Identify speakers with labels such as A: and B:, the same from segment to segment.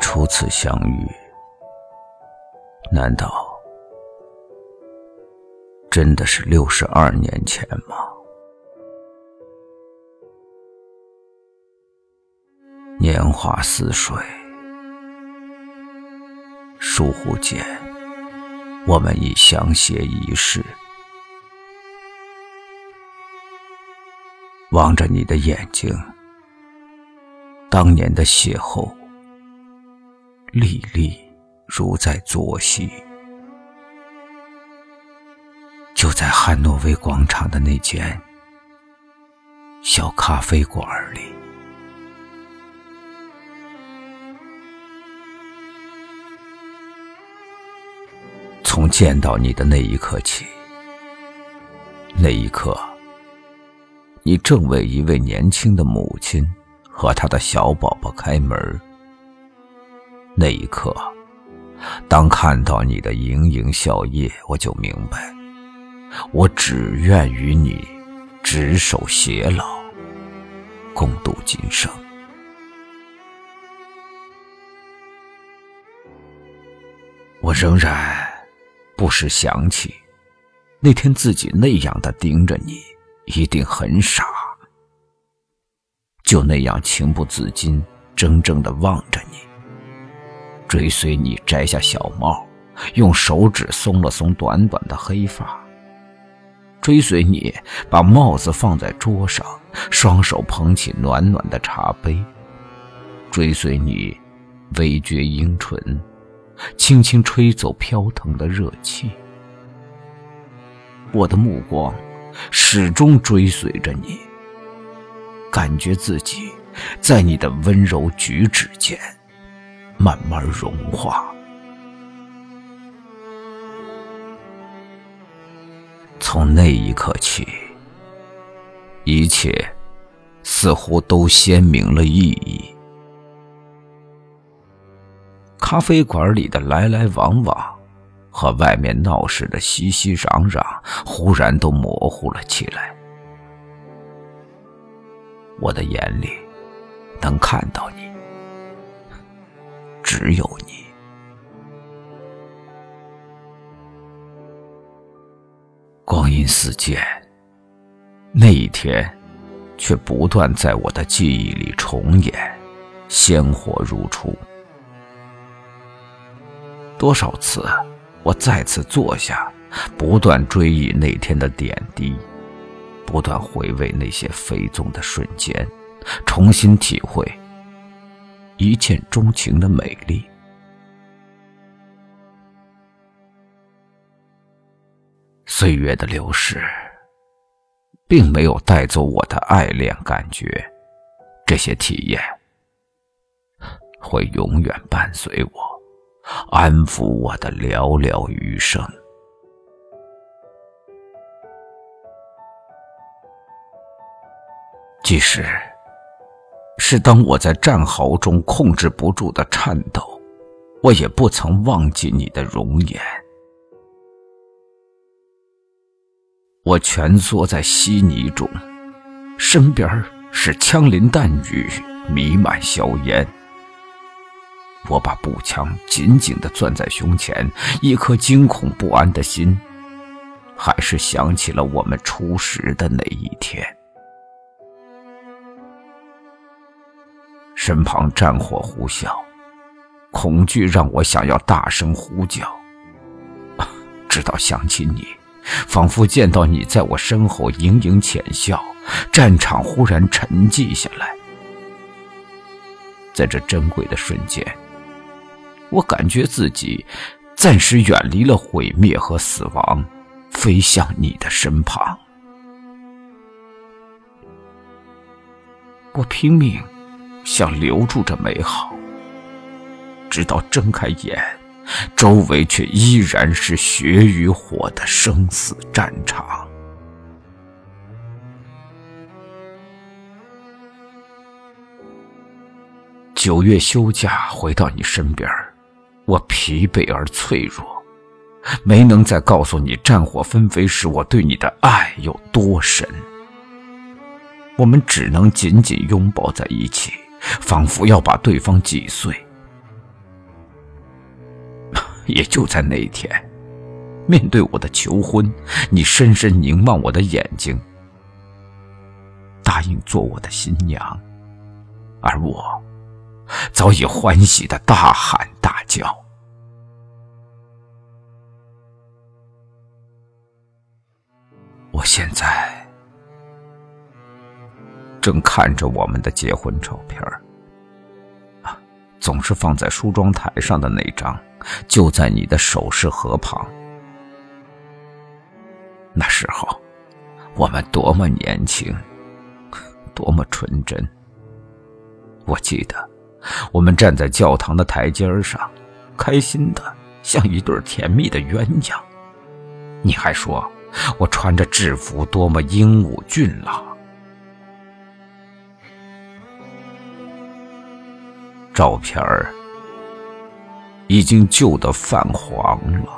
A: 初次相遇，难道真的是六十二年前吗？年华似水，疏忽间，我们已相携一世。望着你的眼睛，当年的邂逅。历历如在昨昔，就在汉诺威广场的那间小咖啡馆里。从见到你的那一刻起，那一刻，你正为一位年轻的母亲和她的小宝宝开门。那一刻，当看到你的盈盈笑靥，我就明白，我只愿与你执手偕老，共度今生。我仍然不时想起，那天自己那样的盯着你，一定很傻，就那样情不自禁、怔怔的望着你。追随你摘下小帽，用手指松了松短短的黑发。追随你把帽子放在桌上，双手捧起暖暖的茶杯。追随你微撅樱唇，轻轻吹走飘腾的热气。我的目光始终追随着你，感觉自己在你的温柔举止间。慢慢融化。从那一刻起，一切似乎都鲜明了意义。咖啡馆里的来来往往，和外面闹市的熙熙攘攘，忽然都模糊了起来。我的眼里能看到你。只有你。光阴似箭，那一天，却不断在我的记忆里重演，鲜活如初。多少次，我再次坐下，不断追忆那天的点滴，不断回味那些飞纵的瞬间，重新体会。一见钟情的美丽，岁月的流逝，并没有带走我的爱恋感觉，这些体验会永远伴随我，安抚我的寥寥余生。即使。是当我在战壕中控制不住的颤抖，我也不曾忘记你的容颜。我蜷缩在稀泥中，身边是枪林弹雨，弥漫硝烟。我把步枪紧紧的攥在胸前，一颗惊恐不安的心，还是想起了我们初识的那一天。身旁战火呼啸，恐惧让我想要大声呼叫。直到想起你，仿佛见到你在我身后盈盈浅笑，战场忽然沉寂下来。在这珍贵的瞬间，我感觉自己暂时远离了毁灭和死亡，飞向你的身旁。我拼命。想留住这美好，直到睁开眼，周围却依然是血与火的生死战场。九月休假回到你身边，我疲惫而脆弱，没能再告诉你战火纷飞时我对你的爱有多深。我们只能紧紧拥抱在一起。仿佛要把对方挤碎，也就在那一天，面对我的求婚，你深深凝望我的眼睛，答应做我的新娘，而我早已欢喜的大喊大叫。我现在正看着我们的结婚照片啊，总是放在梳妆台上的那张，就在你的首饰盒旁。那时候，我们多么年轻，多么纯真。我记得，我们站在教堂的台阶上，开心的像一对甜蜜的鸳鸯。你还说。我穿着制服，多么英武俊朗！照片儿已经旧得泛黄了，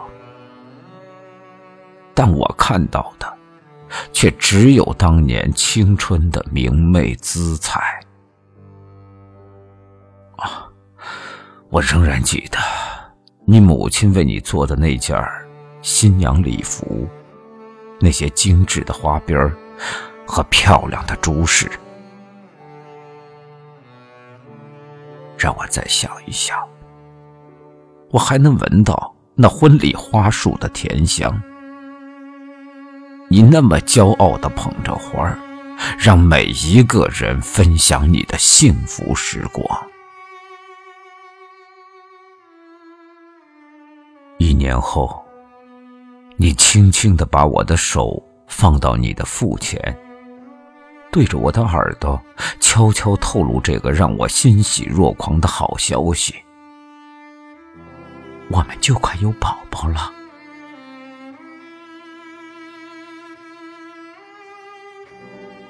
A: 但我看到的却只有当年青春的明媚姿彩。啊，我仍然记得你母亲为你做的那件新娘礼服。那些精致的花边和漂亮的珠饰，让我再想一想，我还能闻到那婚礼花束的甜香。你那么骄傲的捧着花儿让每一个人分享你的幸福时光。一年后。你轻轻的把我的手放到你的腹前，对着我的耳朵悄悄透露这个让我欣喜若狂的好消息：我们就快有宝宝了。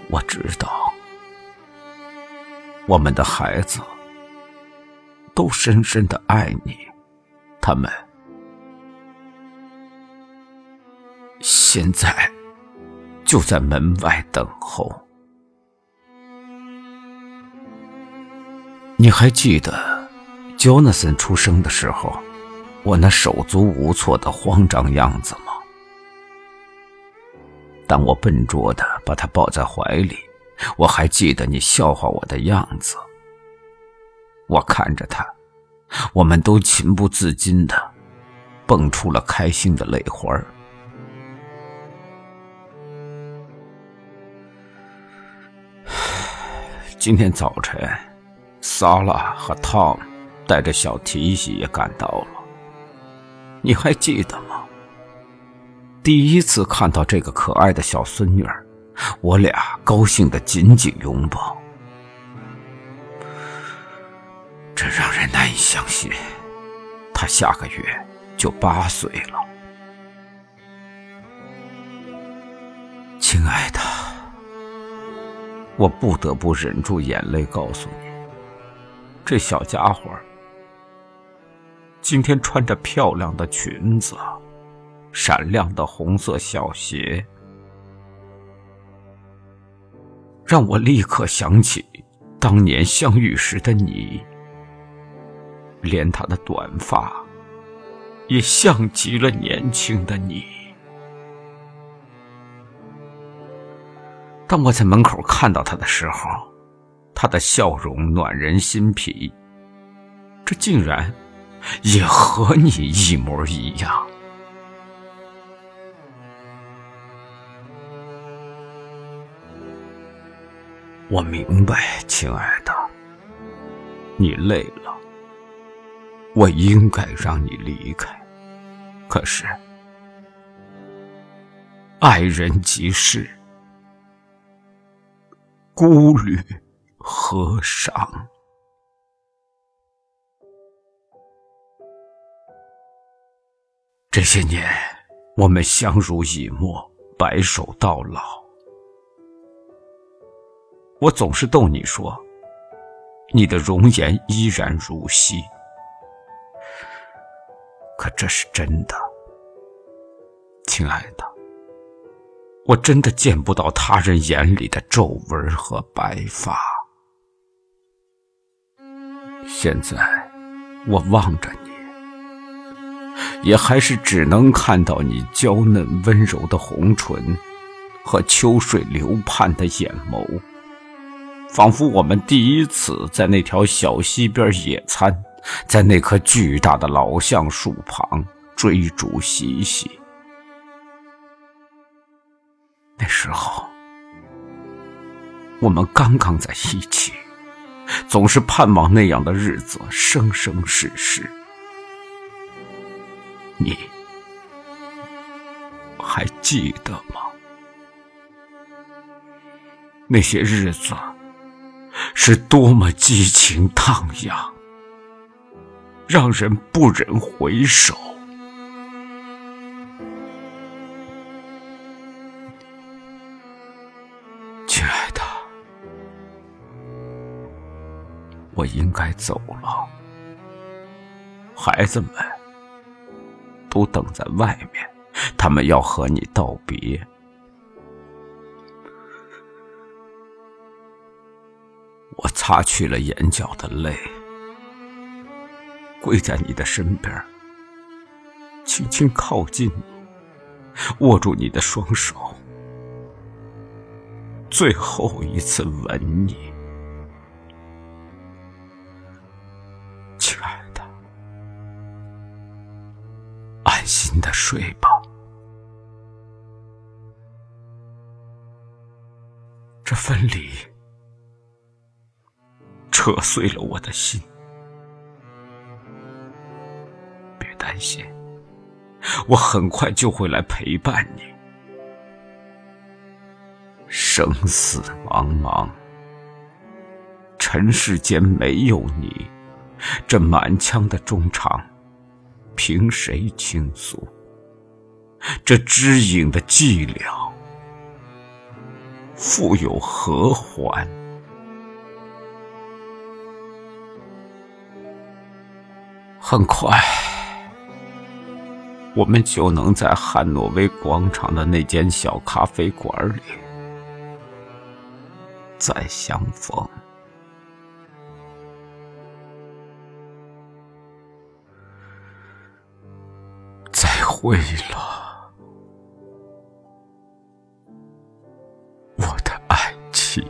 A: 我知道，我们的孩子都深深的爱你，他们。现在就在门外等候。你还记得 Jonathan 出生的时候，我那手足无措的慌张样子吗？当我笨拙的把他抱在怀里，我还记得你笑话我的样子。我看着他，我们都情不自禁的蹦出了开心的泪花。今天早晨，萨拉和汤带着小提西也赶到了。你还记得吗？第一次看到这个可爱的小孙女儿，我俩高兴的紧紧拥抱。这让人难以相信，她下个月就八岁了。亲爱的。我不得不忍住眼泪，告诉你，这小家伙今天穿着漂亮的裙子，闪亮的红色小鞋，让我立刻想起当年相遇时的你。连他的短发，也像极了年轻的你。当我在门口看到他的时候，他的笑容暖人心脾。这竟然也和你一模一样。我明白，亲爱的，你累了，我应该让你离开。可是，爱人即是。孤旅和尚？这些年，我们相濡以沫，白首到老。我总是逗你说，你的容颜依然如昔。可这是真的，亲爱的。我真的见不到他人眼里的皱纹和白发。现在，我望着你，也还是只能看到你娇嫩温柔的红唇和秋水流盼的眼眸，仿佛我们第一次在那条小溪边野餐，在那棵巨大的老橡树旁追逐嬉戏。那时候，我们刚刚在一起，总是盼望那样的日子生生世世。你还记得吗？那些日子是多么激情荡漾，让人不忍回首。我应该走了，孩子们。都等在外面，他们要和你道别。我擦去了眼角的泪，跪在你的身边，轻轻靠近你，握住你的双手，最后一次吻你。安心的睡吧，这分离扯碎了我的心。别担心，我很快就会来陪伴你。生死茫茫，尘世间没有你，这满腔的衷肠。凭谁倾诉？这知影的寂寥，复有何还？很快，我们就能在汉诺威广场的那间小咖啡馆里再相逢。为了我的爱情。